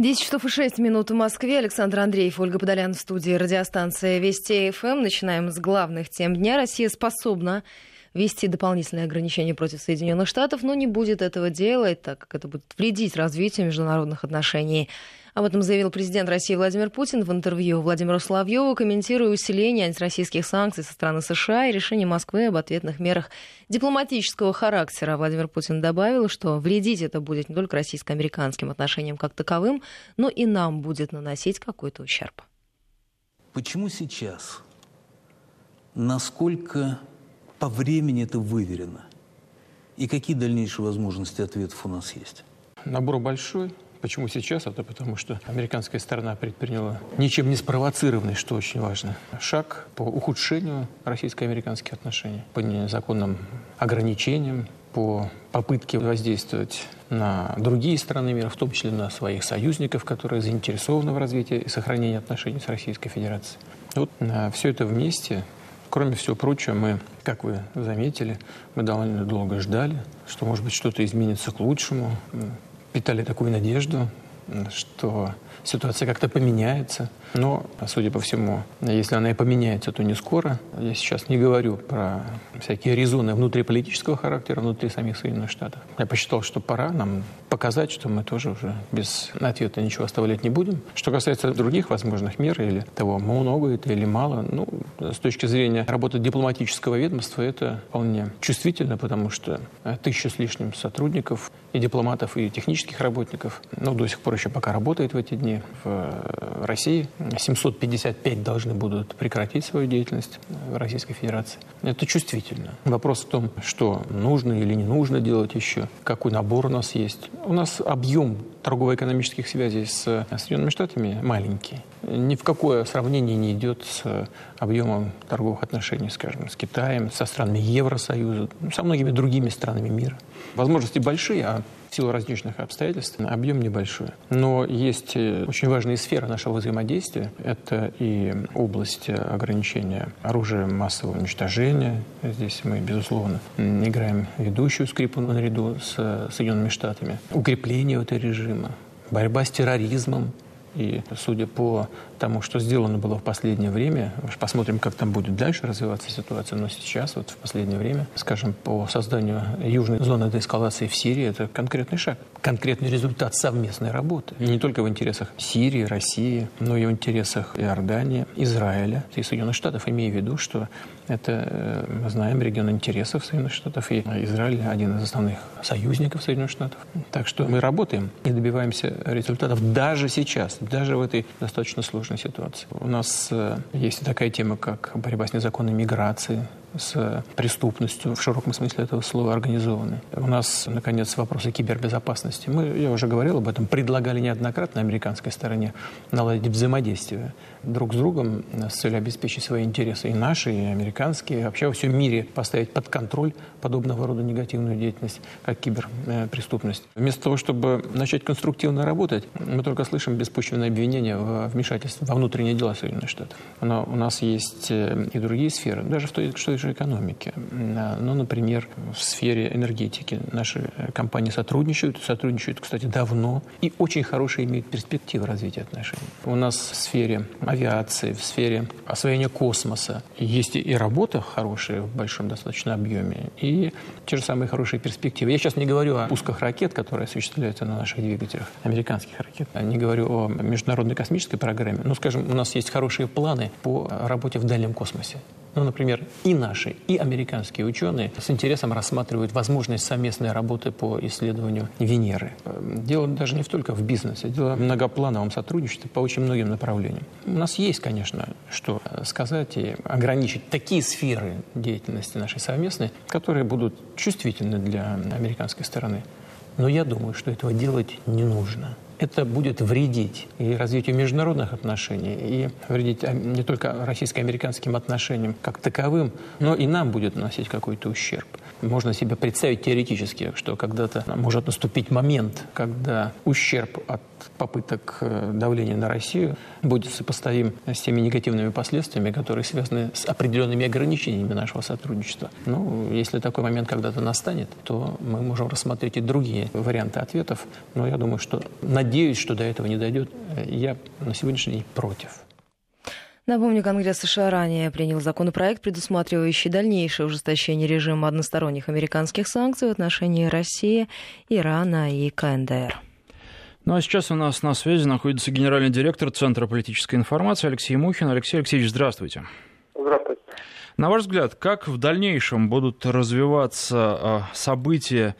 10 часов и 6 минут в Москве. Александр Андреев, Ольга Подолян в студии радиостанции Вести ФМ. Начинаем с главных тем дня. Россия способна ввести дополнительные ограничения против Соединенных Штатов, но не будет этого делать, так как это будет вредить развитию международных отношений. Об этом заявил президент России Владимир Путин в интервью Владимиру Соловьеву, комментируя усиление антироссийских санкций со стороны США и решение Москвы об ответных мерах дипломатического характера. Владимир Путин добавил, что вредить это будет не только российско-американским отношениям как таковым, но и нам будет наносить какой-то ущерб. Почему сейчас? Насколько по времени это выверено? И какие дальнейшие возможности ответов у нас есть? Набор большой, Почему сейчас? Это потому, что американская сторона предприняла ничем не спровоцированный, что очень важно, шаг по ухудшению российско-американских отношений, по незаконным ограничениям, по попытке воздействовать на другие страны мира, в том числе на своих союзников, которые заинтересованы в развитии и сохранении отношений с Российской Федерацией. Вот все это вместе Кроме всего прочего, мы, как вы заметили, мы довольно долго ждали, что, может быть, что-то изменится к лучшему. Питали такую надежду, что ситуация как-то поменяется. Но, судя по всему, если она и поменяется, то не скоро. Я сейчас не говорю про всякие резоны внутриполитического характера внутри самих Соединенных Штатов. Я посчитал, что пора нам показать, что мы тоже уже без ответа ничего оставлять не будем. Что касается других возможных мер или того, много это или мало, ну, с точки зрения работы дипломатического ведомства, это вполне чувствительно, потому что тысяча с лишним сотрудников и дипломатов, и технических работников, ну, до сих пор еще пока работает в эти дни в России. 755 должны будут прекратить свою деятельность в Российской Федерации. Это чувствительно. Вопрос в том, что нужно или не нужно делать еще, какой набор у нас есть. У нас объем торгово-экономических связей с Соединенными Штатами маленький. Ни в какое сравнение не идет с объемом торговых отношений, скажем, с Китаем, со странами Евросоюза, со многими другими странами мира. Возможности большие, а в силу различных обстоятельств объем небольшой. Но есть э, очень важные сферы нашего взаимодействия. Это и область ограничения оружия массового уничтожения. Здесь мы, безусловно, играем ведущую скрипку наряду с Соединенными Штатами. Укрепление этого режима, борьба с терроризмом, и судя по тому, что сделано было в последнее время, посмотрим, как там будет дальше развиваться ситуация, но сейчас, вот в последнее время, скажем, по созданию южной зоны деэскалации в Сирии, это конкретный шаг, конкретный результат совместной работы. Не только в интересах Сирии, России, но и в интересах Иордании, Израиля и Соединенных Штатов, имея в виду, что это, э, мы знаем, регион интересов Соединенных Штатов, и Израиль один из основных союзников Соединенных Штатов. Так что мы работаем и добиваемся результатов даже сейчас, даже в этой достаточно сложной ситуации. У нас э, есть такая тема, как борьба с незаконной миграцией, с преступностью в широком смысле этого слова организованной. У нас, наконец, вопросы кибербезопасности. Мы, я уже говорил об этом, предлагали неоднократно американской стороне наладить взаимодействие друг с другом с целью обеспечить свои интересы и наши, и американские, и вообще во всем мире поставить под контроль подобного рода негативную деятельность, как киберпреступность. Вместо того, чтобы начать конструктивно работать, мы только слышим беспочвенное обвинение в вмешательстве во внутренние дела Соединенных Штатов. Но у нас есть э, и другие сферы, даже в той, что же экономики. Ну, например, в сфере энергетики наши э, компании сотрудничают, сотрудничают, кстати, давно и очень хорошие имеют перспективы развития отношений. У нас в сфере авиации, в сфере освоения космоса есть и работа хорошая в большом достаточно объеме, и те же самые хорошие перспективы. Я сейчас не говорю о пусках ракет, которые осуществляются на наших двигателях, американских ракет. Не говорю о международной космической программе. Но, скажем, у нас есть хорошие планы по работе в дальнем космосе. Ну, например, и наши, и американские ученые с интересом рассматривают возможность совместной работы по исследованию Венеры. Дело даже не только в бизнесе, дело в многоплановом сотрудничестве по очень многим направлениям. У нас есть, конечно, что сказать и ограничить такие сферы деятельности нашей совместной, которые будут чувствительны для американской стороны. Но я думаю, что этого делать не нужно это будет вредить и развитию международных отношений, и вредить а, не только российско-американским отношениям как таковым, но и нам будет наносить какой-то ущерб. Можно себе представить теоретически, что когда-то может наступить момент, когда ущерб от попыток э, давления на Россию будет сопоставим с теми негативными последствиями, которые связаны с определенными ограничениями нашего сотрудничества. Ну, если такой момент когда-то настанет, то мы можем рассмотреть и другие варианты ответов. Но я думаю, что на надеюсь, что до этого не дойдет. Я на сегодняшний день против. Напомню, Конгресс США ранее принял законопроект, предусматривающий дальнейшее ужесточение режима односторонних американских санкций в отношении России, Ирана и КНДР. Ну а сейчас у нас на связи находится генеральный директор Центра политической информации Алексей Мухин. Алексей Алексеевич, здравствуйте. Здравствуйте. На ваш взгляд, как в дальнейшем будут развиваться а, события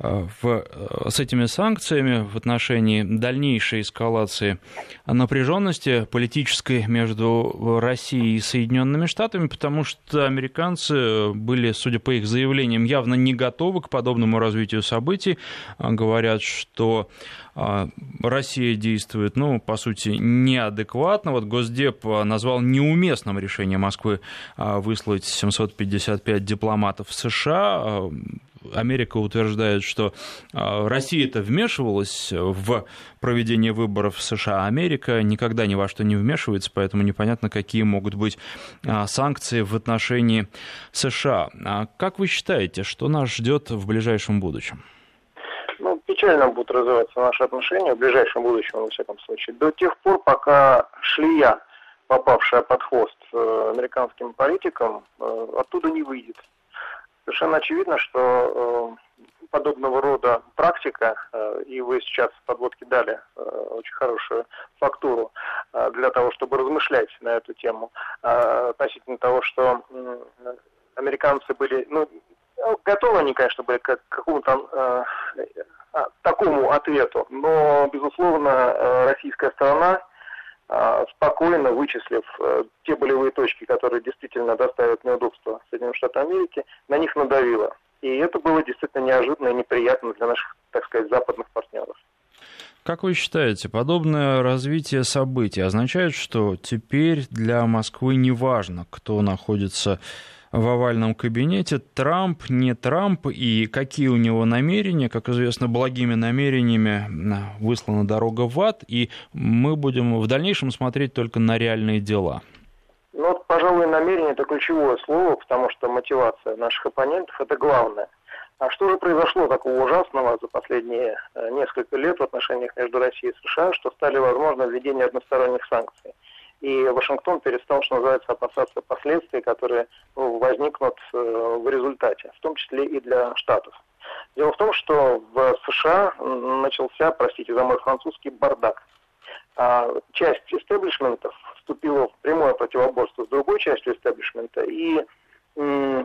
в, э, с этими санкциями в отношении дальнейшей эскалации напряженности политической между Россией и Соединенными Штатами, потому что американцы были, судя по их заявлениям, явно не готовы к подобному развитию событий. Говорят, что Россия действует, ну, по сути, неадекватно. Вот Госдеп назвал неуместным решение Москвы выслать 755 дипломатов в США. Америка утверждает, что а, Россия-то вмешивалась в проведение выборов в США, а Америка никогда ни во что не вмешивается, поэтому непонятно, какие могут быть а, санкции в отношении США. Как вы считаете, что нас ждет в ближайшем будущем? Печально будут развиваться наши отношения в ближайшем будущем, во всяком случае. До тех пор, пока шлия, попавшая под хвост э, американским политикам, э, оттуда не выйдет. Совершенно очевидно, что э, подобного рода практика, и вы сейчас в подводке дали очень хорошую фактуру для того, чтобы размышлять на эту тему, относительно того, что американцы были, ну, готовы они, конечно, были к какому-то такому ответу, но, безусловно, российская сторона а, спокойно вычислив э, те болевые точки, которые действительно доставят неудобства Соединенным Штатам Америки, на них надавила. И это было действительно неожиданно и неприятно для наших, так сказать, западных партнеров. Как вы считаете, подобное развитие событий означает, что теперь для Москвы не важно, кто находится в овальном кабинете. Трамп, не Трамп и какие у него намерения. Как известно, благими намерениями выслана дорога в ад, и мы будем в дальнейшем смотреть только на реальные дела. Ну, вот, пожалуй, намерение – это ключевое слово, потому что мотивация наших оппонентов – это главное. А что же произошло такого ужасного за последние э, несколько лет в отношениях между Россией и США, что стали возможно введение односторонних санкций? И Вашингтон перестал, что называется, опасаться последствий, которые ну, возникнут э, в результате, в том числе и для Штатов. Дело в том, что в США начался, простите за мой французский, бардак. А часть истеблишментов вступила в прямое противоборство с другой частью истеблишмента, и э,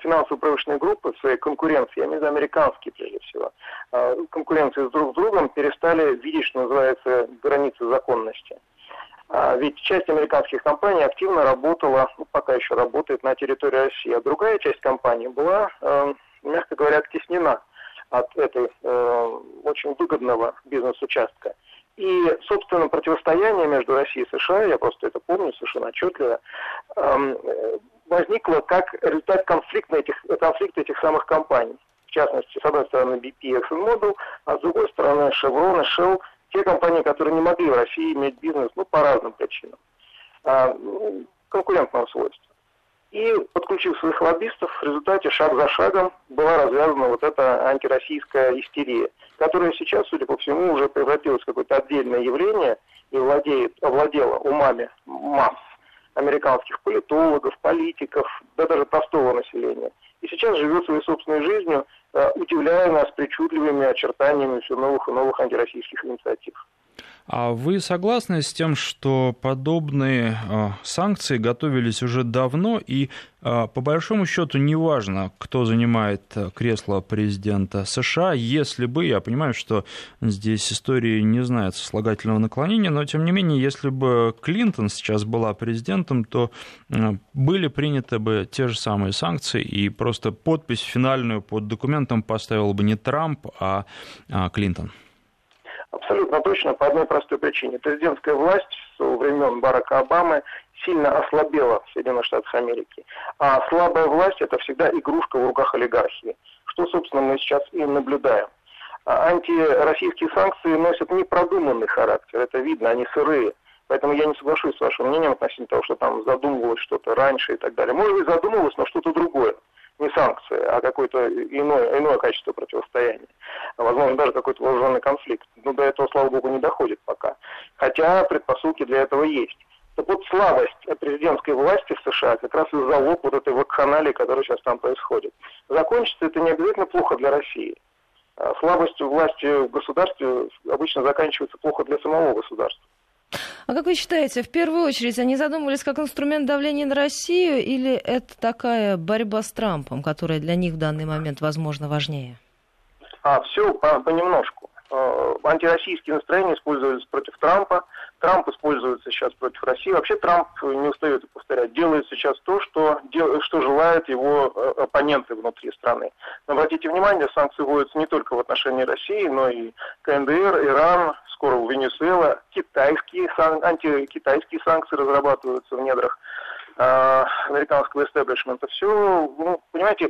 финансово-промышленные группы в своей конкуренции, я имею в виду американские прежде всего, э, конкуренции с друг с другом перестали видеть, что называется, границы законности. А, ведь часть американских компаний активно работала, ну, пока еще работает на территории России, а другая часть компаний была, э, мягко говоря, оттеснена от этой э, очень выгодного бизнес-участка. И, собственно, противостояние между Россией и США, я просто это помню совершенно отчетливо, эм, возникло как результат конфликта этих, конфликта этих самых компаний. В частности, с одной стороны BP и ExxonMobil, а с другой стороны Chevron и Shell те компании, которые не могли в России иметь бизнес, ну, по разным причинам, а, конкурентного свойства. И, подключив своих лоббистов, в результате шаг за шагом была развязана вот эта антироссийская истерия, которая сейчас, судя по всему, уже превратилась в какое-то отдельное явление и владеет, овладела умами масс американских политологов, политиков, да даже простого населения. И сейчас живет своей собственной жизнью, Э, удивляя нас причудливыми очертаниями все новых и новых антироссийских инициатив. А вы согласны с тем, что подобные э, санкции готовились уже давно, и э, по большому счету неважно, кто занимает кресло президента США, если бы, я понимаю, что здесь истории не знают сослагательного наклонения, но тем не менее, если бы Клинтон сейчас была президентом, то были приняты бы те же самые санкции, и просто подпись финальную под документом поставил бы не Трамп, а, а Клинтон. Абсолютно точно, по одной простой причине. Президентская власть со времен Барака Обамы сильно ослабела в Соединенных Штатах Америки. А слабая власть – это всегда игрушка в руках олигархии, что, собственно, мы сейчас и наблюдаем. А антироссийские санкции носят непродуманный характер, это видно, они сырые. Поэтому я не соглашусь с вашим мнением относительно того, что там задумывалось что-то раньше и так далее. Может быть, задумывалось, но что-то другое. Не санкции, а какое-то иное, иное качество противостояния. Возможно, даже какой-то вооруженный конфликт. Но до этого, слава богу, не доходит пока. Хотя предпосылки для этого есть. Так вот, слабость президентской власти в США как раз и залог вот этой вакханалии, которая сейчас там происходит. Закончится это не обязательно плохо для России. А слабость власти в государстве обычно заканчивается плохо для самого государства. А как вы считаете, в первую очередь они задумывались как инструмент давления на Россию или это такая борьба с Трампом, которая для них в данный момент, возможно, важнее? А, все понемножку. Э, антироссийские настроения использовались против Трампа, Трамп используется сейчас против России. Вообще Трамп, не устает повторять, делает сейчас то, что, что желают его э, оппоненты внутри страны. Но обратите внимание, санкции вводятся не только в отношении России, но и КНДР, Иран, скоро Венесуэла, китайские, антикитайские санкции разрабатываются в недрах э, американского истеблишмента. Все, ну, понимаете,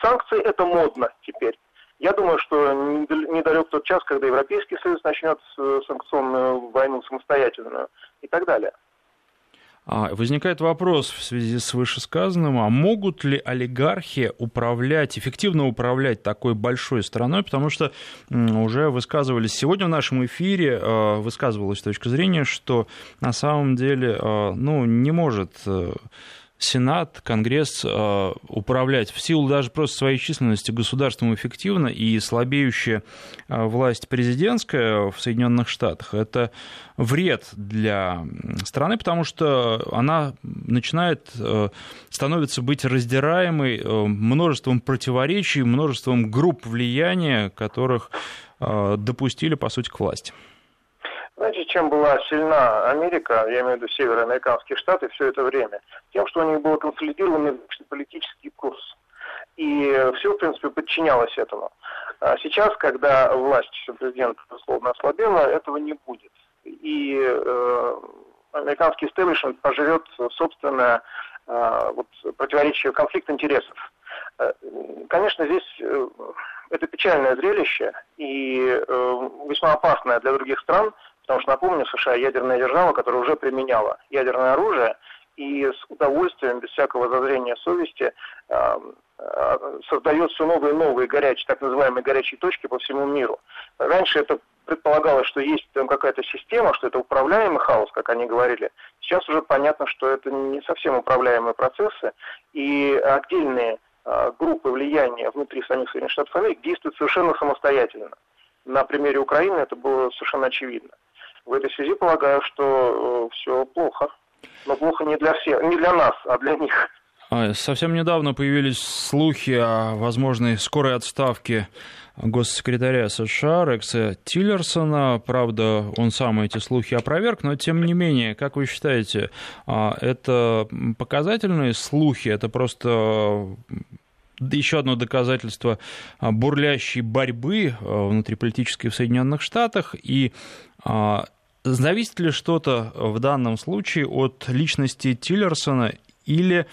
санкции это модно теперь. Я думаю, что недалек тот час, когда Европейский Союз начнет санкционную войну самостоятельную и так далее. А, возникает вопрос в связи с вышесказанным, а могут ли олигархи управлять, эффективно управлять такой большой страной, потому что уже высказывались сегодня в нашем эфире, а, высказывалась точка зрения, что на самом деле а, ну, не может э, Сенат, Конгресс э, управлять в силу даже просто своей численности государством эффективно и слабеющая э, власть президентская в Соединенных Штатах – это вред для страны, потому что она начинает, э, становится быть раздираемой множеством противоречий, множеством групп влияния, которых допустили, по сути, к власти. Чем была сильна Америка, я имею в виду североамериканские штаты, все это время? Тем, что у них был консолидированный политический курс. И все, в принципе, подчинялось этому. А сейчас, когда власть президента, условно, ослабела, этого не будет. И э, американский истеблишмент поживет собственное э, вот, противоречие, конфликт интересов. Э, конечно, здесь э, это печальное зрелище и э, весьма опасное для других стран, Потому что, напомню, США ядерная держава, которая уже применяла ядерное оружие и с удовольствием, без всякого зазрения совести, э, э, создает все новые и новые горячие, так называемые горячие точки по всему миру. Раньше это предполагалось, что есть там какая-то система, что это управляемый хаос, как они говорили. Сейчас уже понятно, что это не совсем управляемые процессы, и отдельные э, группы влияния внутри самих Соединенных Штатов Америки действуют совершенно самостоятельно. На примере Украины это было совершенно очевидно. В этой связи полагаю, что э, все плохо. Но плохо не для всех, не для нас, а для них. А, совсем недавно появились слухи о возможной скорой отставке госсекретаря США Рекса Тиллерсона. Правда, он сам эти слухи опроверг, но тем не менее, как вы считаете, а, это показательные слухи, это просто еще одно доказательство бурлящей борьбы внутриполитической в Соединенных Штатах и Зависит ли что-то в данном случае от личности Тиллерсона или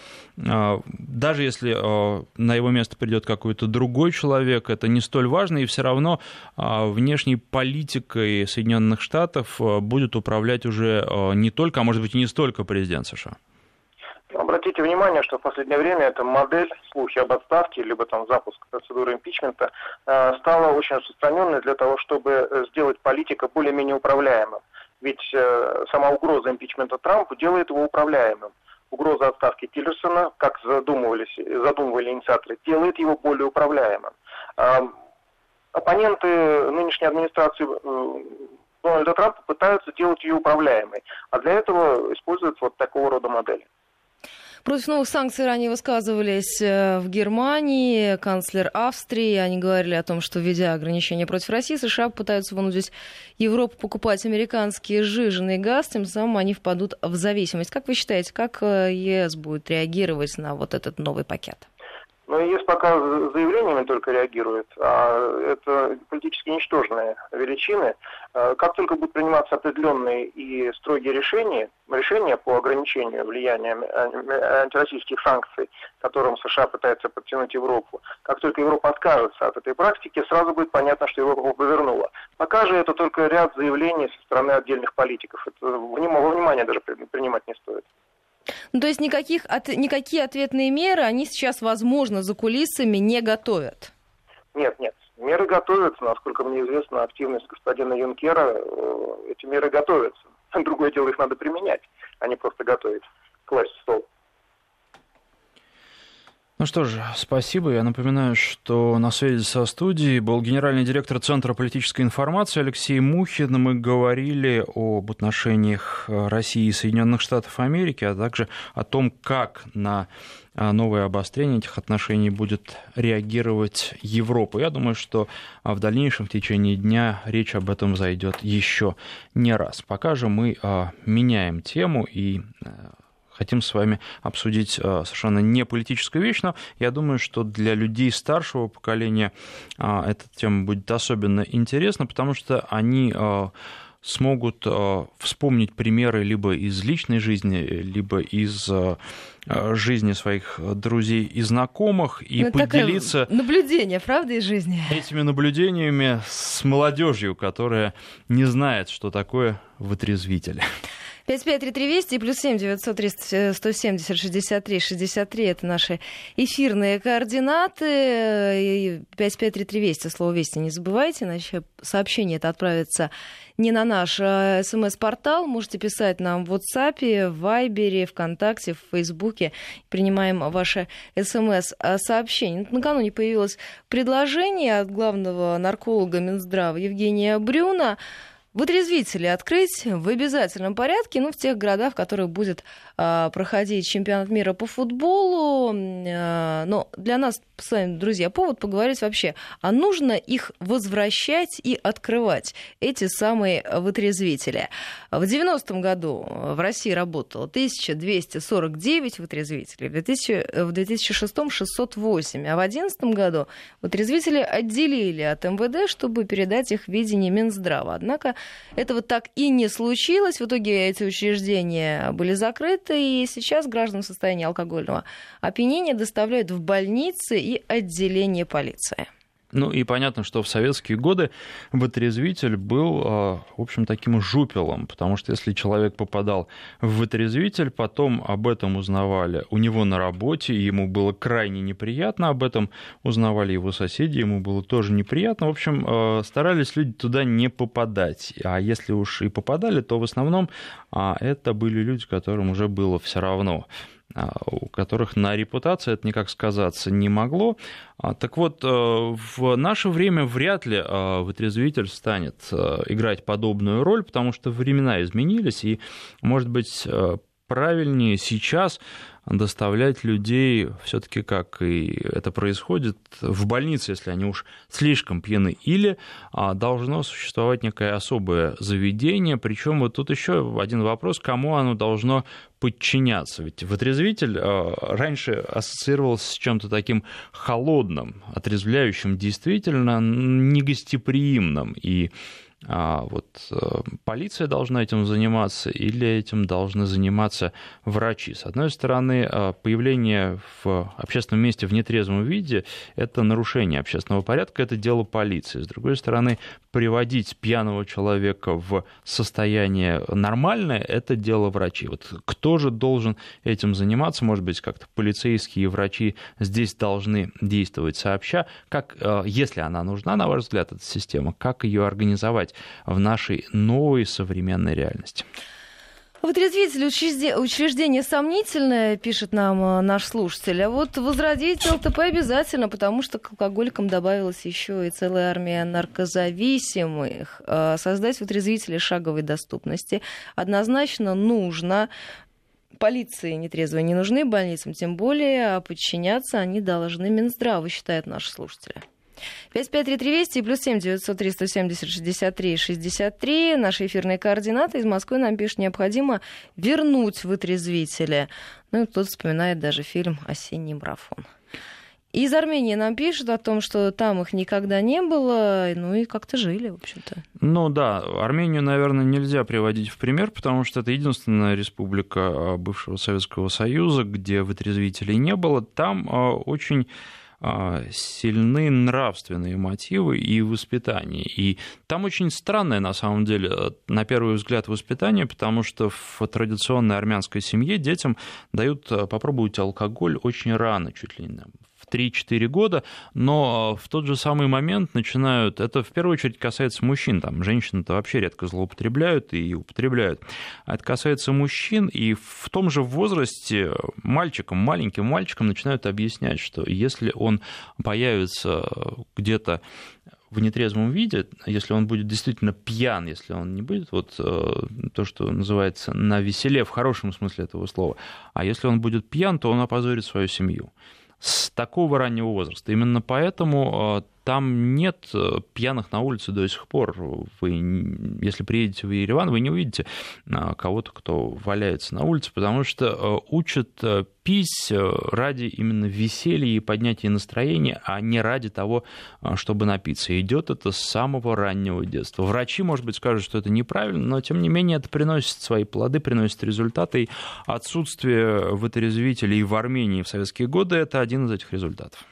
а, даже если а, на его место придет какой-то другой человек, это не столь важно, и все равно внешней политикой Соединенных Штатов будет управлять уже не только, а может быть и не столько президент США? Обратите внимание, что в последнее время эта модель, слухи об отставке, либо там запуск процедуры импичмента, стала очень распространенной для того, чтобы э, сделать политика более-менее управляемым. Ведь э, сама угроза импичмента Трампу делает его управляемым. Угроза отставки Тиллерсона, как задумывались, задумывали инициаторы, делает его более управляемым. Э, оппоненты нынешней администрации э, Дональда Трампа пытаются делать ее управляемой, а для этого используют вот такого рода модели. Против новых санкций ранее высказывались э, в Германии, канцлер Австрии. Они говорили о том, что, введя ограничения против России, США пытаются вынудить Европу покупать американский сжиженный газ, тем самым они впадут в зависимость. Как вы считаете, как э, ЕС будет реагировать на вот этот новый пакет? Но ЕС пока заявлениями только реагирует, а это политически ничтожные величины. А как только будут приниматься определенные и строгие решения, решения по ограничению влияния антироссийских санкций, которым США пытается подтянуть Европу, как только Европа откажется от этой практики, сразу будет понятно, что Европа повернула. Пока же это только ряд заявлений со стороны отдельных политиков. Это во внимание даже принимать не стоит. Ну, то есть никаких, от, никакие ответные меры они сейчас, возможно, за кулисами не готовят? Нет, нет. Меры готовятся. Насколько мне известно, активность господина Юнкера, э, эти меры готовятся. Другое дело, их надо применять, а не просто готовить, класть в стол. Ну что же, спасибо. Я напоминаю, что на связи со студией был генеральный директор Центра политической информации Алексей Мухин. Мы говорили об отношениях России и Соединенных Штатов Америки, а также о том, как на новое обострение этих отношений будет реагировать Европа. Я думаю, что в дальнейшем в течение дня речь об этом зайдет еще не раз. Пока же мы а, меняем тему и хотим с вами обсудить э, совершенно не политическую вещь, но я думаю, что для людей старшего поколения э, эта тема будет особенно интересна, потому что они э, смогут вспомнить примеры либо из личной жизни, либо из жизни своих друзей и знакомых и ну, поделиться наблюдение, правда, из жизни этими наблюдениями с молодежью, которая не знает, что такое вытрезвитель. 553320 и плюс 7 900 170 63 63 это наши эфирные координаты. 553320 слово «Вести» не забывайте, иначе сообщение это отправится не на наш а смс-портал. Можете писать нам в WhatsApp, в Viber, ВКонтакте, в Фейсбуке. Принимаем ваши смс-сообщения. Накануне появилось предложение от главного нарколога Минздрава Евгения Брюна Вытрезвители открыть в обязательном порядке, ну, в тех городах, в которых будет проходить чемпионат мира по футболу. Э, но для нас с вами, друзья, повод поговорить вообще, а нужно их возвращать и открывать, эти самые вытрезвители. В 90-м году в России работало 1249 вытрезвителей, в, 2000, в 2006 608, а в 2011 году вытрезвители отделили от МВД, чтобы передать их в видение Минздрава. Однако этого так и не случилось. В итоге эти учреждения были закрыты, и сейчас граждан в состоянии алкогольного опьянения доставляют в больницы и отделение полиции. Ну и понятно, что в советские годы вытрезвитель был, а, в общем, таким жупелом, потому что если человек попадал в вытрезвитель, потом об этом узнавали у него на работе, ему было крайне неприятно, об этом узнавали его соседи, ему было тоже неприятно. В общем, а, старались люди туда не попадать. А если уж и попадали, то в основном а, это были люди, которым уже было все равно. А, у которых на репутации это никак сказаться не могло. А, так вот, э, в наше время вряд ли э, вытрезвитель станет э, играть подобную роль, потому что времена изменились, и, может быть, правильнее сейчас доставлять людей все-таки, как и это происходит, в больнице, если они уж слишком пьяны, или а, должно существовать некое особое заведение, причем вот тут еще один вопрос, кому оно должно подчиняться. Ведь вытрезвитель а, раньше ассоциировался с чем-то таким холодным, отрезвляющим, действительно негостеприимным, и а вот э, полиция должна этим заниматься или этим должны заниматься врачи. С одной стороны, э, появление в общественном месте в нетрезвом виде – это нарушение общественного порядка, это дело полиции. С другой стороны, приводить пьяного человека в состояние нормальное – это дело врачей. Вот кто же должен этим заниматься? Может быть, как-то полицейские и врачи здесь должны действовать сообща. Как, э, если она нужна, на ваш взгляд, эта система, как ее организовать? В нашей новой современной реальности. Вытрезвитель учреждение сомнительное, пишет нам э, наш слушатель. А вот возродить ЛТП обязательно, потому что к алкоголикам добавилась еще и целая армия наркозависимых. Э, создать вытрезвители шаговой доступности однозначно нужно. Полиции нетрезвые не нужны, больницам тем более, а подчиняться они должны Минздраву, считают наши слушатели. 553320 и плюс 7 903 170 63 63. Наши эфирные координаты. Из Москвы нам пишут, необходимо вернуть вытрезвителя. Ну и кто-то вспоминает даже фильм «Осенний марафон». Из Армении нам пишут о том, что там их никогда не было, ну и как-то жили, в общем-то. Ну да, Армению, наверное, нельзя приводить в пример, потому что это единственная республика а, бывшего Советского Союза, где вытрезвителей не было. Там а, очень сильны нравственные мотивы и воспитание. И там очень странное, на самом деле, на первый взгляд, воспитание, потому что в традиционной армянской семье детям дают попробовать алкоголь очень рано, чуть ли не 3-4 года, но в тот же самый момент начинают, это в первую очередь касается мужчин, там женщины-то вообще редко злоупотребляют и употребляют, а это касается мужчин, и в том же возрасте мальчикам, маленьким мальчикам начинают объяснять, что если он появится где-то в нетрезвом виде, если он будет действительно пьян, если он не будет вот э, то, что называется на веселе в хорошем смысле этого слова, а если он будет пьян, то он опозорит свою семью с такого раннего возраста. Именно поэтому э, там нет э, пьяных на улице до сих пор. Вы, если приедете в Ереван, вы не увидите э, кого-то, кто валяется на улице, потому что э, учат пить ради именно веселья и поднятия настроения, а не ради того, чтобы напиться. идет это с самого раннего детства. Врачи, может быть, скажут, что это неправильно, но тем не менее это приносит свои плоды, приносит результаты. И отсутствие вытрезвителей в Армении в советские годы – это один из этих результатов.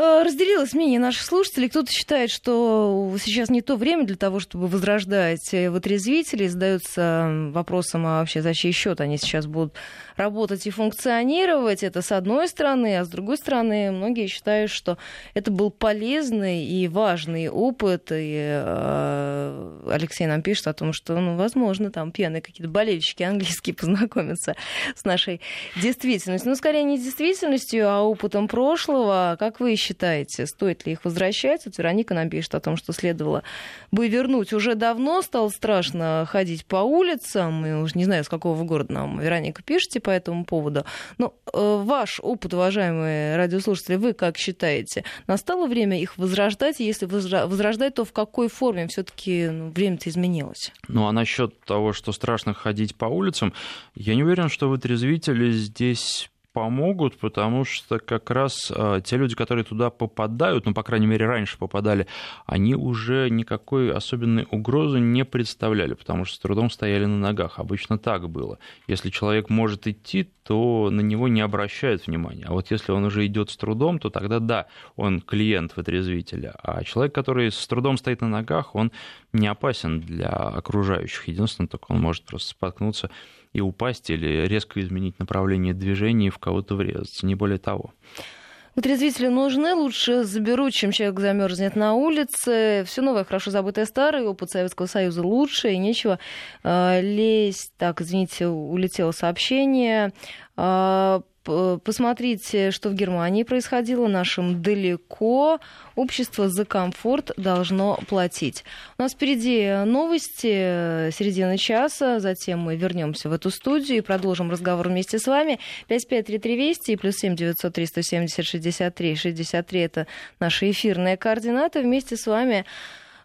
Э, разделилось мнение наших слушателей. Кто-то считает, что сейчас не то время для того, чтобы возрождать э, вытрезвителей. Задаются вопросом, а вообще за чей счет они сейчас будут работать и функционировать. Это с одной стороны, а с другой стороны, многие считают, что это был полезный и важный опыт. И э, Алексей нам пишет о том, что, ну, возможно, там пьяные какие-то болельщики английские познакомятся с нашей действительностью. Ну, скорее не действительностью, а опытом прошлого. Как вы считаете? Считаете, стоит ли их возвращать? Вот Вероника нам пишет о том, что следовало бы вернуть. Уже давно стало страшно ходить по улицам. И уже не знаю, с какого города нам, Вероника, пишете по этому поводу. Но э, ваш опыт, уважаемые радиослушатели, вы как считаете? Настало время их возрождать? Если возрождать, то в какой форме? Все-таки ну, время-то изменилось. Ну, а насчет того, что страшно ходить по улицам, я не уверен, что вытрезвители здесь помогут, потому что как раз э, те люди, которые туда попадают, ну, по крайней мере, раньше попадали, они уже никакой особенной угрозы не представляли, потому что с трудом стояли на ногах. Обычно так было. Если человек может идти, то на него не обращают внимания. А вот если он уже идет с трудом, то тогда да, он клиент вытрезвителя. А человек, который с трудом стоит на ногах, он не опасен для окружающих. Единственное, только он может просто споткнуться и упасть или резко изменить направление движения и в кого-то врезаться, не более того. Вытрезвители нужны, лучше заберут, чем человек замерзнет на улице. Все новое, хорошо забытое старое, опыт Советского Союза лучше, и нечего э, лезть. Так, извините, улетело сообщение. Э, посмотрите, что в Германии происходило, нашим далеко. Общество за комфорт должно платить. У нас впереди новости середины часа, затем мы вернемся в эту студию и продолжим разговор вместе с вами. 5533 Вести и плюс 7 900 370 63 63 это наши эфирные координаты. Вместе с вами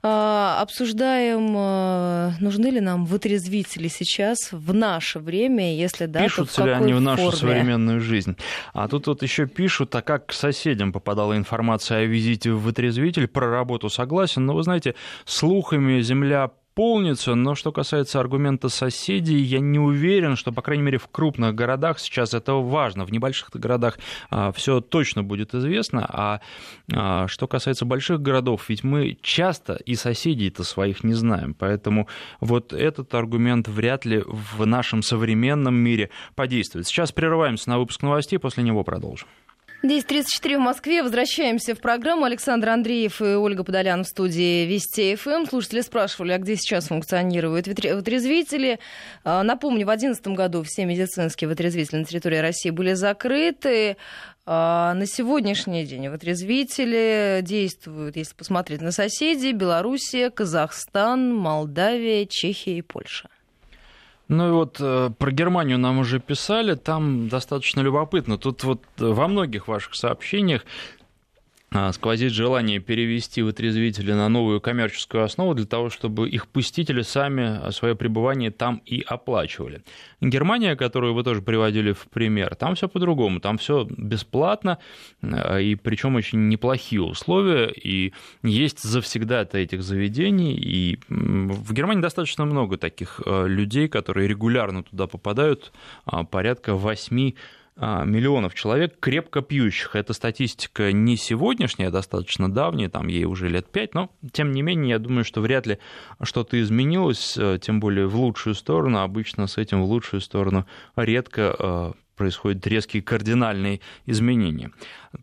обсуждаем, а, нужны ли нам вытрезвители сейчас в наше время, если да, пишут то в ли они в нашу форме? современную жизнь. А тут вот еще пишут, а как к соседям попадала информация о визите в вытрезвитель, про работу согласен, но вы знаете, слухами земля полнится, но что касается аргумента соседей, я не уверен, что, по крайней мере, в крупных городах сейчас это важно. В небольших городах а, все точно будет известно, а, а что касается больших городов, ведь мы часто и соседей-то своих не знаем, поэтому вот этот аргумент вряд ли в нашем современном мире подействует. Сейчас прерываемся на выпуск новостей, после него продолжим. 10.34 в Москве. Возвращаемся в программу. Александр Андреев и Ольга Подолян в студии Вести ФМ. Слушатели спрашивали, а где сейчас функционируют вытрезвители. А, напомню, в 2011 году все медицинские вытрезвители на территории России были закрыты. А, на сегодняшний день вытрезвители действуют, если посмотреть на соседей, Белоруссия, Казахстан, Молдавия, Чехия и Польша. Ну и вот э, про Германию нам уже писали, там достаточно любопытно. Тут вот во многих ваших сообщениях сквозит желание перевести вытрезвители на новую коммерческую основу для того, чтобы их пустители сами свое пребывание там и оплачивали. Германия, которую вы тоже приводили в пример, там все по-другому, там все бесплатно, а, и причем очень неплохие условия, и есть завсегда-то этих заведений, и в Германии достаточно много таких а, людей, которые регулярно туда попадают, порядка 8 а, миллионов человек крепко пьющих. Эта статистика не сегодняшняя, а достаточно давняя, там ей уже лет пять, но тем не менее я думаю, что вряд ли что-то изменилось, э, тем более в лучшую сторону. Обычно с этим в лучшую сторону редко э, происходят резкие кардинальные изменения.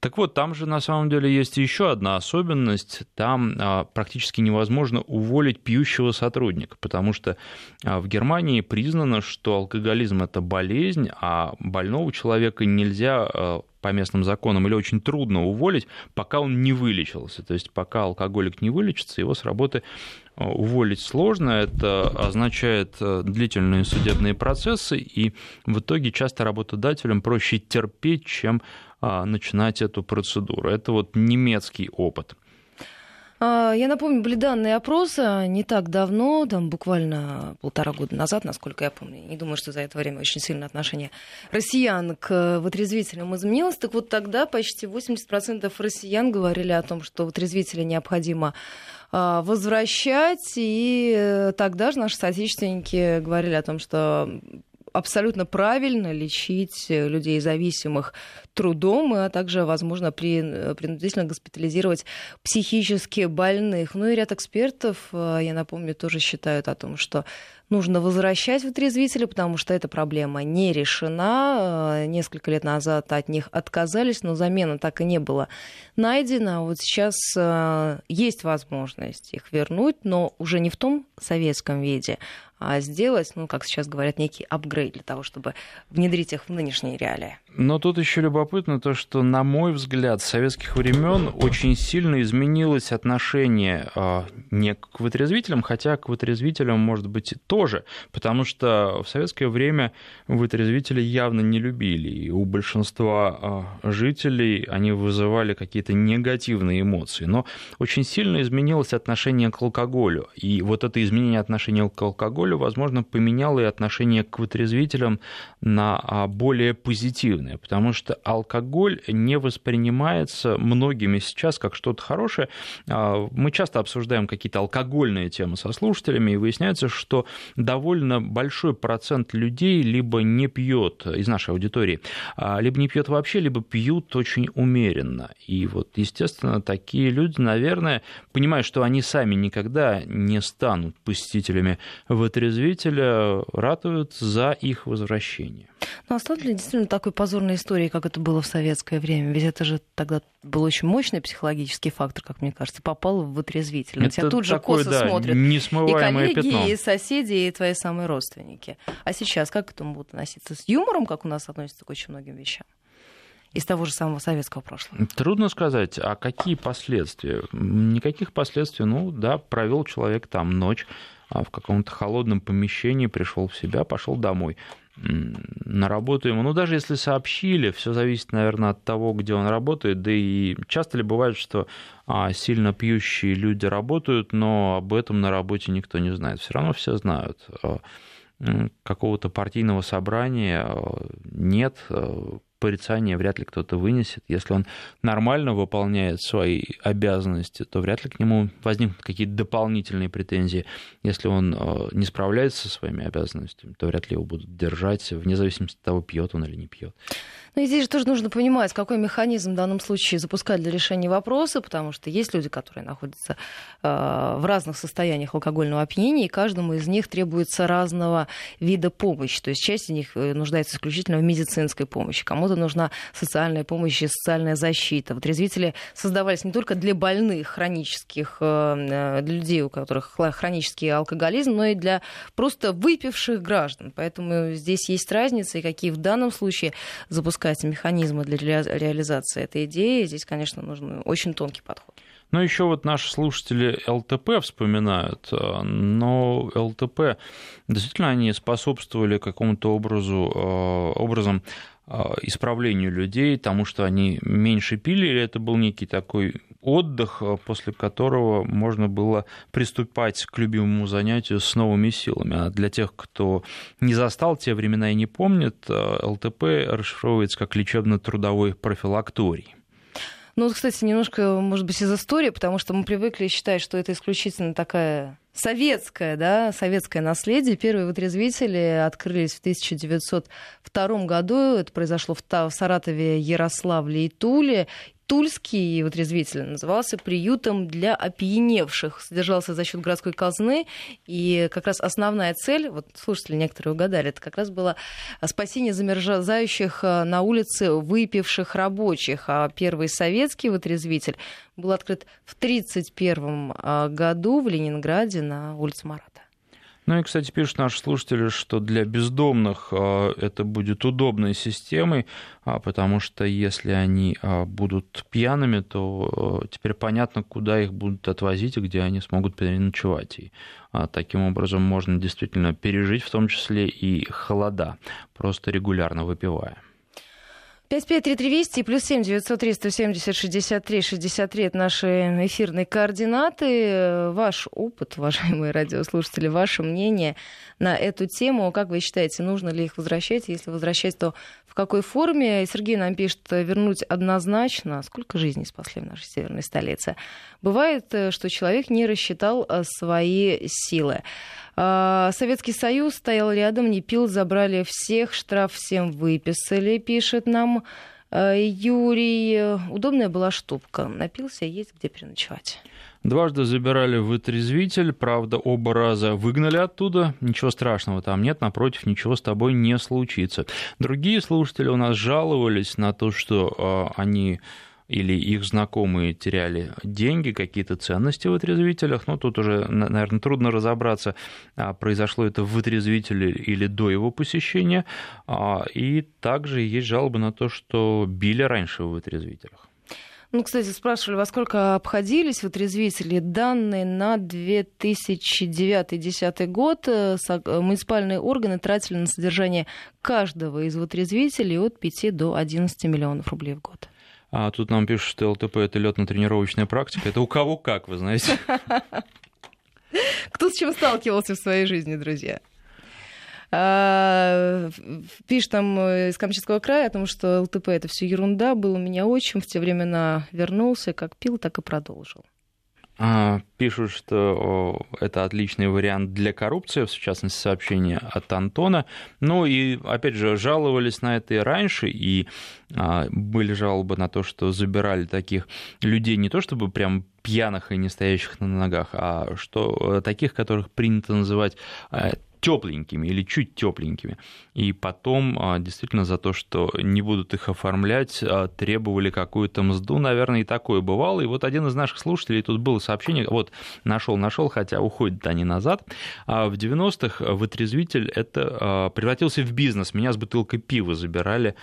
Так вот, там же на самом деле есть еще одна особенность. Там а, практически невозможно уволить пьющего сотрудника, потому что а, в Германии признано, что алкоголизм – это болезнь, а больного человека нельзя а, по местным законам или очень трудно уволить, пока он не вылечился. То есть пока алкоголик не вылечится, его с работы уволить сложно. Это означает э, длительные судебные процессы, и в итоге часто работодателям проще терпеть, чем а, начинать эту процедуру. Это вот немецкий опыт. А, я напомню, были данные опроса не так давно, там буквально полтора года назад, насколько я помню. Не думаю, что за это время очень сильно отношение россиян к вытрезвителям изменилось. Так вот тогда почти 80% россиян говорили о том, что вытрезвители необходимо а, возвращать. И э, тогда же наши соотечественники говорили о том, что абсолютно правильно лечить людей зависимых трудом, а также, возможно, при, принудительно госпитализировать психически больных. Ну и ряд экспертов, э, я напомню, тоже считают о том, что нужно возвращать вытрезвители, потому что эта проблема не решена. Э, несколько лет назад от них отказались, но замена так и не была найдена. Вот сейчас э, есть возможность их вернуть, но уже не в том советском виде, а сделать, ну, как сейчас говорят, некий апгрейд для того, чтобы внедрить их в нынешние реалии. Но тут еще любопытно то, что, на мой взгляд, с советских времен очень сильно изменилось отношение э, не к вытрезвителям, хотя к вытрезвителям, может быть, тоже, потому что в советское время вытрезвители явно не любили, и у большинства э, жителей они вызывали какие-то негативные эмоции. Но очень сильно изменилось отношение к алкоголю, и вот это изменение отношения к алкоголю, возможно, поменяло и отношение к вытрезвителям на более позитивное потому что алкоголь не воспринимается многими сейчас как что-то хорошее. А, мы часто обсуждаем какие-то алкогольные темы со слушателями, и выясняется, что довольно большой процент людей либо не пьет из нашей аудитории, а, либо не пьет вообще, либо пьют очень умеренно. И вот, естественно, такие люди, наверное, понимая, что они сами никогда не станут посетителями вытрезвителя, ратуют за их возвращение. Ну, а стал ли действительно такой позорной историей, как это было в советское время? Ведь это же тогда был очень мощный психологический фактор, как мне кажется, попал в вытрезвитель. Тебя тут же такое, косо да, смотрят и коллеги, пятно. и соседи, и твои самые родственники. А сейчас как к этому будут относиться? С юмором, как у нас относятся к очень многим вещам? из того же самого советского прошлого? Трудно сказать, а какие последствия? Никаких последствий. Ну да, провел человек там ночь а в каком-то холодном помещении, пришел в себя, пошел домой на работу ему. Ну, даже если сообщили, все зависит, наверное, от того, где он работает. Да и часто ли бывает, что а, сильно пьющие люди работают, но об этом на работе никто не знает. Все равно все знают. А, какого-то партийного собрания а, нет, порицания вряд ли кто-то вынесет. Если он нормально выполняет свои обязанности, то вряд ли к нему возникнут какие-то дополнительные претензии. Если он э, не справляется со своими обязанностями, то вряд ли его будут держать, вне зависимости от того, пьет он или не пьет. Ну и здесь же тоже нужно понимать, какой механизм в данном случае запускать для решения вопроса, потому что есть люди, которые находятся э, в разных состояниях алкогольного опьянения, и каждому из них требуется разного вида помощи. То есть часть из них э, нуждается исключительно в медицинской помощи, кому-то нужна социальная помощь и социальная защита. Вот резвители создавались не только для больных хронических, э, для людей, у которых хронический алкоголизм, но и для просто выпивших граждан. Поэтому здесь есть разница, и какие в данном случае запускать запускать механизмы для реализации этой идеи, здесь, конечно, нужен очень тонкий подход. Ну, еще вот наши слушатели ЛТП вспоминают, э, но ЛТП действительно они способствовали какому-то образу, э, образом э, исправлению людей, тому, что они меньше пили, или это был некий такой отдых, после которого можно было приступать к любимому занятию с новыми силами. А для тех, кто не застал те времена и не помнит, ЛТП расшифровывается как лечебно-трудовой профилакторий. Ну, кстати, немножко, может быть, из истории, потому что мы привыкли считать, что это исключительно такая советское, да, советское наследие. Первые вытрезвители открылись в 1902 году. Это произошло в Саратове, Ярославле и Туле. Тульский вытрезвитель назывался приютом для опьяневших. Содержался за счет городской казны. И как раз основная цель, вот слушатели некоторые угадали, это как раз было спасение замерзающих э, на улице выпивших рабочих. А первый советский вытрезвитель был открыт в 1931 э, году в Ленинграде на улице Марата. Ну и, кстати, пишут наши слушатели, что для бездомных а, это будет удобной системой, а, потому что если они а, будут пьяными, то теперь понятно, куда их будут отвозить и где они смогут переночевать. И таким образом можно действительно пережить в том числе и холода, просто регулярно выпивая. 553320 и плюс 7 903 170 63 63 это наши эфирные координаты. Ваш опыт, уважаемые радиослушатели, ваше мнение на эту тему. Как вы считаете, нужно ли их возвращать? Если возвращать, то в какой форме? Сергей нам пишет, вернуть однозначно. Сколько жизней спасли в нашей северной столице? Бывает, э, что человек не рассчитал э, свои силы. А, Советский Союз стоял рядом, не пил, забрали всех, штраф всем выписали, пишет нам Юрий. Удобная была штука. Напился, есть где переночевать. Дважды забирали вытрезвитель, правда, оба раза выгнали оттуда. Ничего страшного там нет, напротив, ничего с тобой не случится. Другие слушатели у нас жаловались на то, что э, они или их знакомые теряли деньги, какие-то ценности в отрезвителях. Но тут уже, наверное, трудно разобраться, а, произошло это в отрезвителе или до его посещения. А, и также есть жалобы на то, что били раньше в отрезвителях. Ну, кстати, спрашивали, во сколько обходились вытрезвители. Данные на 2009-2010 год э, муниципальные органы тратили на содержание каждого из вытрезвителей от 5 до 11 миллионов рублей в год. А тут нам пишут, что ЛТП это летно-тренировочная практика. Это у кого как, вы знаете. Кто с чем сталкивался в своей жизни, друзья? А, пишет там из Камчатского края о том, что ЛТП это все ерунда. Был у меня отчим, в те времена вернулся, как пил, так и продолжил. А, пишут, что это отличный вариант для коррупции, в частности, сообщение от Антона. Ну и, опять же, жаловались на это и раньше, и а, были жалобы на то, что забирали таких людей не то чтобы прям пьяных и не стоящих на ногах, а что э, таких, которых принято называть э, тепленькими или чуть тепленькими. И потом а, действительно за то, что не будут их оформлять, а, требовали какую-то мзду, наверное, и такое бывало. И вот один из наших слушателей, тут было сообщение, вот нашел, нашел, хотя уходят они назад. А в 90-х вытрезвитель это превратился в бизнес. Меня с бутылкой пива забирали,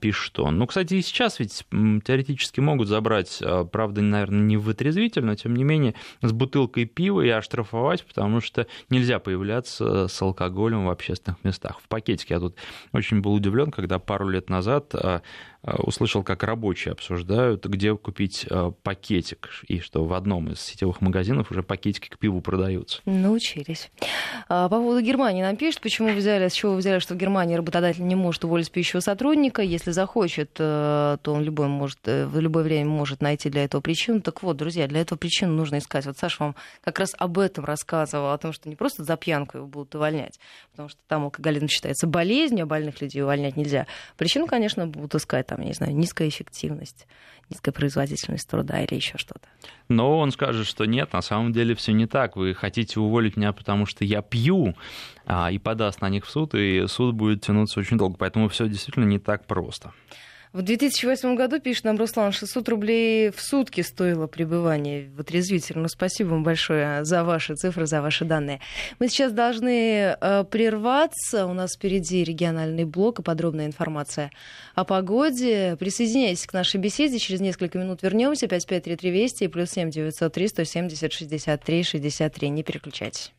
пишет он. Ну, кстати, и сейчас ведь теоретически могут забрать, правда, наверное, не вытрезвитель, но тем не менее с бутылкой пива и оштрафовать, потому что нельзя появляться с алкоголем в общественных местах. В пакетике я тут очень был удивлен, когда пару лет назад а, услышал, как рабочие обсуждают, где купить э, пакетик, и что в одном из сетевых магазинов уже пакетики к пиву продаются. Научились. А, по поводу Германии нам пишут, почему взяли, с чего вы взяли, что в Германии работодатель не может уволить пищевого сотрудника, если захочет, э, то он любой может, в любое время может найти для этого причину. Так вот, друзья, для этого причину нужно искать. Вот Саша вам как раз об этом рассказывал, о том, что не просто за пьянку его будут увольнять, потому что там алкоголизм считается болезнью, а больных людей увольнять нельзя. Причину, конечно, будут искать там, не знаю, низкая эффективность, низкая производительность труда или еще что-то. Но он скажет, что нет, на самом деле все не так. Вы хотите уволить меня, потому что я пью, а, и подаст на них в суд, и суд будет тянуться очень долго. Поэтому все действительно не так просто. В 2008 году, пишет нам Руслан, 600 рублей в сутки стоило пребывание в отрезвителе. Ну, спасибо вам большое за ваши цифры, за ваши данные. Мы сейчас должны э, прерваться. У нас впереди региональный блок и подробная информация о погоде. Присоединяйтесь к нашей беседе. Через несколько минут вернемся. 5533 Вести и плюс 7 903 170 63 63. Не переключайтесь.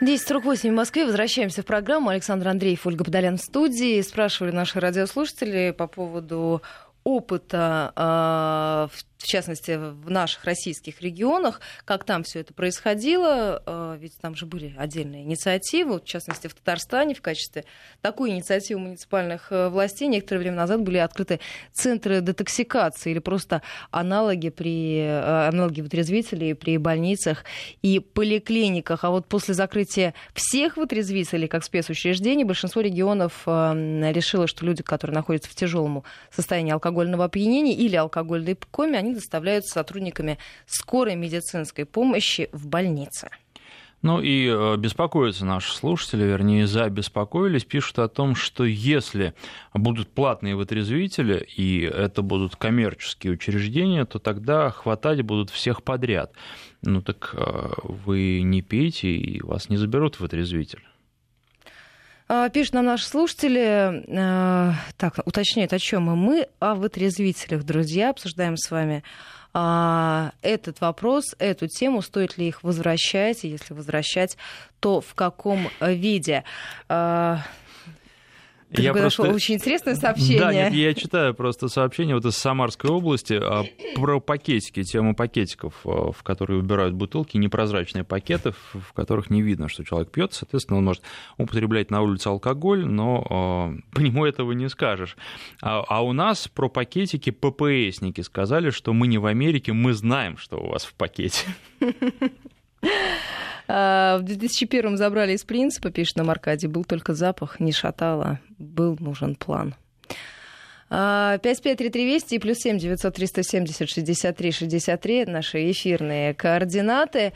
10.48 в Москве. Возвращаемся в программу. Александр Андреев, Ольга Подолян в студии. Спрашивали наши радиослушатели по поводу опыта э, в в частности, в наших российских регионах, как там все это происходило, э, ведь там же были отдельные инициативы, в частности, в Татарстане в качестве такой инициативы муниципальных э, властей некоторое время назад были открыты центры детоксикации или просто аналоги при э, аналоги вытрезвителей при больницах и поликлиниках. А вот после закрытия всех вытрезвителей как спецучреждений большинство регионов решило, что люди, которые находятся в тяжелом состоянии алкогольного опьянения или алкогольной коме, они доставляются сотрудниками скорой медицинской помощи в больнице. Ну и э, беспокоятся наши слушатели, вернее, забеспокоились, пишут о том, что если будут платные вытрезвители, и это будут коммерческие учреждения, то тогда хватать будут всех подряд. Ну так э, вы не пейте, и вас не заберут вытрезвитель. А, пишут нам наши слушатели, э, так, уточняют, о чем мы. Мы о вытрезвителях, друзья, обсуждаем с вами а, этот вопрос, эту тему, стоит ли их возвращать, и если возвращать, то в каком виде. А, я просто... очень интересное сообщение. Да, нет, я читаю просто сообщение вот из Самарской области а, про пакетики, тему пакетиков, а, в которые убирают бутылки, непрозрачные пакеты, в которых не видно, что человек пьет, соответственно, он может употреблять на улице алкоголь, но а, по нему этого не скажешь. А, а у нас про пакетики ППСники сказали, что мы не в Америке, мы знаем, что у вас в пакете. А, в 2001 забрали из принципа, пишет нам Аркадий, был только запах, не шатало, был нужен план. 553320 и плюс 7 900 370 63 63 наши эфирные координаты.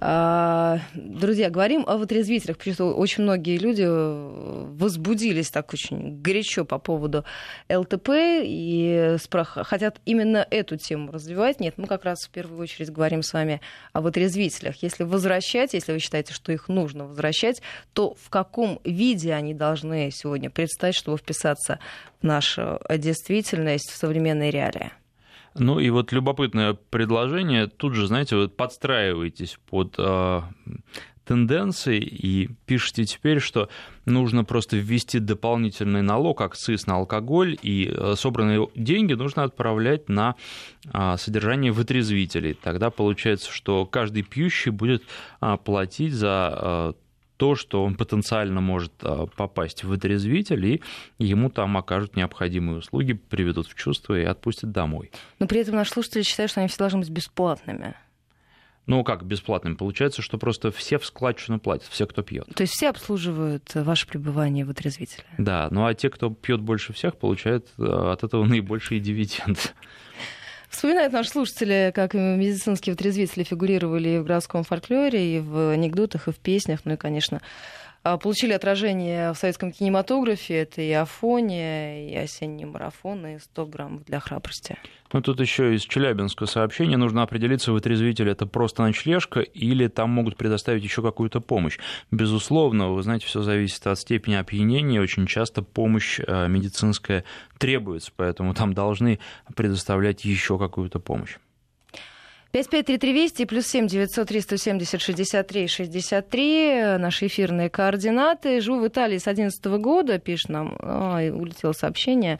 А, друзья, говорим о вытрезвителях, потому что очень многие люди возбудились так очень горячо по поводу ЛТП и хотят именно эту тему развивать. Нет, мы как раз в первую очередь говорим с вами о вытрезвителях. Если возвращать, если вы считаете, что их нужно возвращать, то в каком виде они должны сегодня предстать, чтобы вписаться в нашу действительность в современной реалии. Ну и вот любопытное предложение. Тут же, знаете, вот подстраиваетесь под э, тенденции и пишете теперь, что нужно просто ввести дополнительный налог, акциз на алкоголь, и э, собранные деньги нужно отправлять на содержание вытрезвителей. Тогда получается, что каждый пьющий будет платить за то, что он потенциально может а, попасть в отрезвитель, и ему там окажут необходимые услуги, приведут в чувство и отпустят домой. Но при этом наши слушатели считают, что они все должны быть бесплатными. Ну, как бесплатными? Получается, что просто все в складчину платят, все, кто пьет. То есть все обслуживают ваше пребывание в отрезвителе? Да, ну а те, кто пьет больше всех, получают а, от этого наибольший дивиденд. Вспоминают наши слушатели, как медицинские вытрезвители фигурировали в городском фольклоре, и в анекдотах, и в песнях, ну и, конечно, получили отражение в советском кинематографе. Это и Афония, и осенний марафон, и 100 граммов для храбрости. Ну, тут еще из Челябинска сообщение. Нужно определиться, вытрезвитель это просто ночлежка или там могут предоставить еще какую-то помощь. Безусловно, вы знаете, все зависит от степени опьянения. Очень часто помощь э, медицинская требуется, поэтому там должны предоставлять еще какую-то помощь. 553320 плюс 7 903 170 63 63 наши эфирные координаты. Живу в Италии с 2011 года, пишет нам. Ой, улетело сообщение.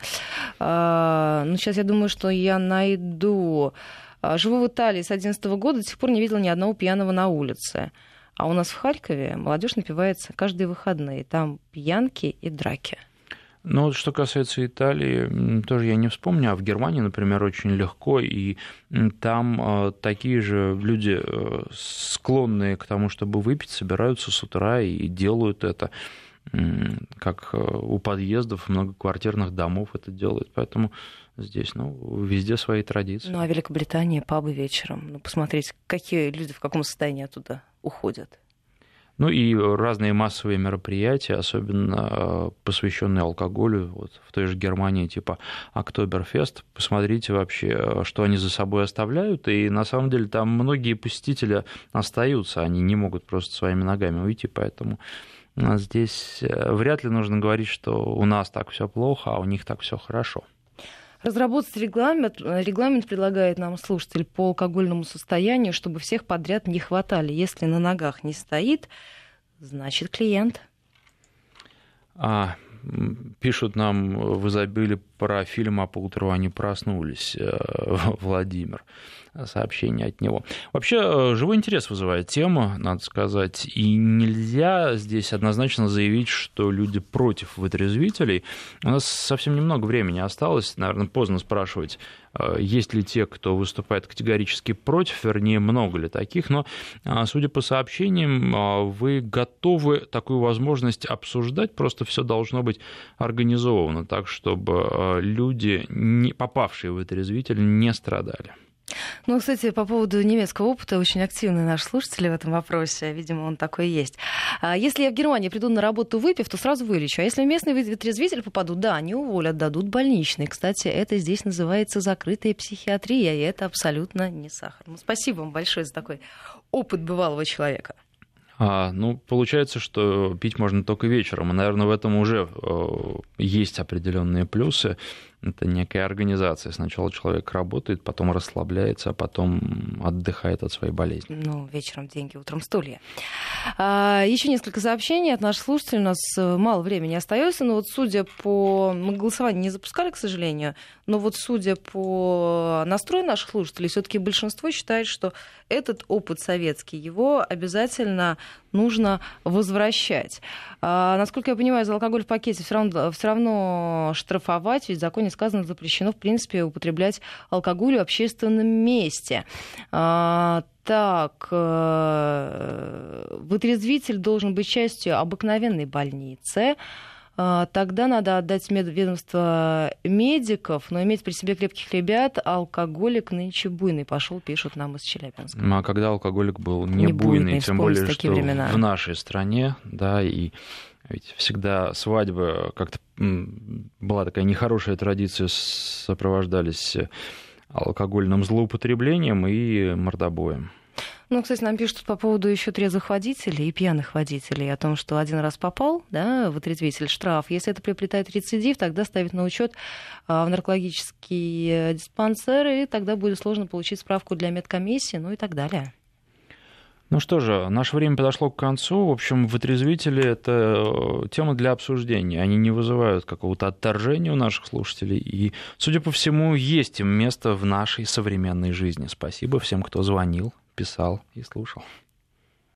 А, ну, сейчас я думаю, что я найду. А, живу в Италии с 2011 года, до сих пор не видела ни одного пьяного на улице. А у нас в Харькове молодежь напивается каждые выходные. Там пьянки и драки. Ну, вот что касается Италии, тоже я не вспомню, а в Германии, например, очень легко, и там э, такие же люди, э, склонные к тому, чтобы выпить, собираются с утра и делают это, как э, у подъездов многоквартирных домов это делают. Поэтому здесь, ну, везде свои традиции. Ну, а Великобритания, пабы вечером. Ну, посмотреть, какие люди в каком состоянии оттуда уходят. Ну и разные массовые мероприятия, особенно э, посвященные алкоголю, вот в той же Германии, типа Октоберфест. Посмотрите вообще, э, что они за собой оставляют. И на самом деле там многие посетители остаются, они не могут просто своими ногами уйти, поэтому здесь э, вряд ли нужно говорить, что у нас так все плохо, а у них так все хорошо. Разработать регламент, регламент предлагает нам слушатель по алкогольному состоянию, чтобы всех подряд не хватали. Если на ногах не стоит, значит клиент. А, пишут нам, вы забыли про фильм «А поутру они проснулись», Владимир сообщение от него. Вообще, э, живой интерес вызывает тема, надо сказать, и нельзя здесь однозначно заявить, что люди против вытрезвителей. У нас совсем немного времени осталось, наверное, поздно спрашивать, э, есть ли те, кто выступает категорически против, вернее, много ли таких, но, э, судя по сообщениям, вы готовы такую возможность обсуждать, просто все должно быть организовано так, чтобы люди, не попавшие в вытрезвитель, не страдали. Ну, кстати, по поводу немецкого опыта, очень активны наши слушатели в этом вопросе. Видимо, он такой есть. А если я в Германии приду на работу выпив, то сразу вылечу. А если в местный вытрезвитель попаду, да, они уволят, дадут больничный. Кстати, это здесь называется закрытая психиатрия, и это абсолютно не сахар. Ну, спасибо вам большое за такой опыт бывалого человека. А, ну, получается, что пить можно только вечером. И, наверное, в этом уже э, есть определенные плюсы. Это некая организация. Сначала человек работает, потом расслабляется, а потом отдыхает от своей болезни. Ну, вечером деньги, утром стулья. А, еще несколько сообщений от наших слушателей. У нас э, мало времени остается, но вот судя по... Мы голосование не запускали, к сожалению, но вот судя по настрою наших слушателей, все-таки большинство считает, что этот опыт советский, его обязательно нужно возвращать. А, насколько я понимаю, за алкоголь в пакете все равно, все равно штрафовать, ведь в законе сказано, запрещено, в принципе, употреблять алкоголь в общественном месте. А, так, э, вытрезвитель должен быть частью обыкновенной больницы. А, тогда надо отдать ведомство медиков, но иметь при себе крепких ребят, алкоголик нынче буйный пошел, пишут нам из Челябинска. Ну, а когда алкоголик был не, не буйный, буйный тем более, что времена. в нашей стране, да, и ведь всегда свадьбы как-то была такая нехорошая традиция, сопровождались алкогольным злоупотреблением и мордобоем. Ну, кстати, нам пишут по поводу еще трезвых водителей и пьяных водителей о том, что один раз попал, да, в отрезвитель штраф. Если это приплетает рецидив, тогда ставить на учет а, в наркологический диспансер, и тогда будет сложно получить справку для медкомиссии, ну и так далее. Ну что же, наше время подошло к концу. В общем, вытрезвители — это э, тема для обсуждения. Они не вызывают какого-то отторжения у наших слушателей. И, судя по всему, есть им место в нашей современной жизни. Спасибо всем, кто звонил писал и слушал.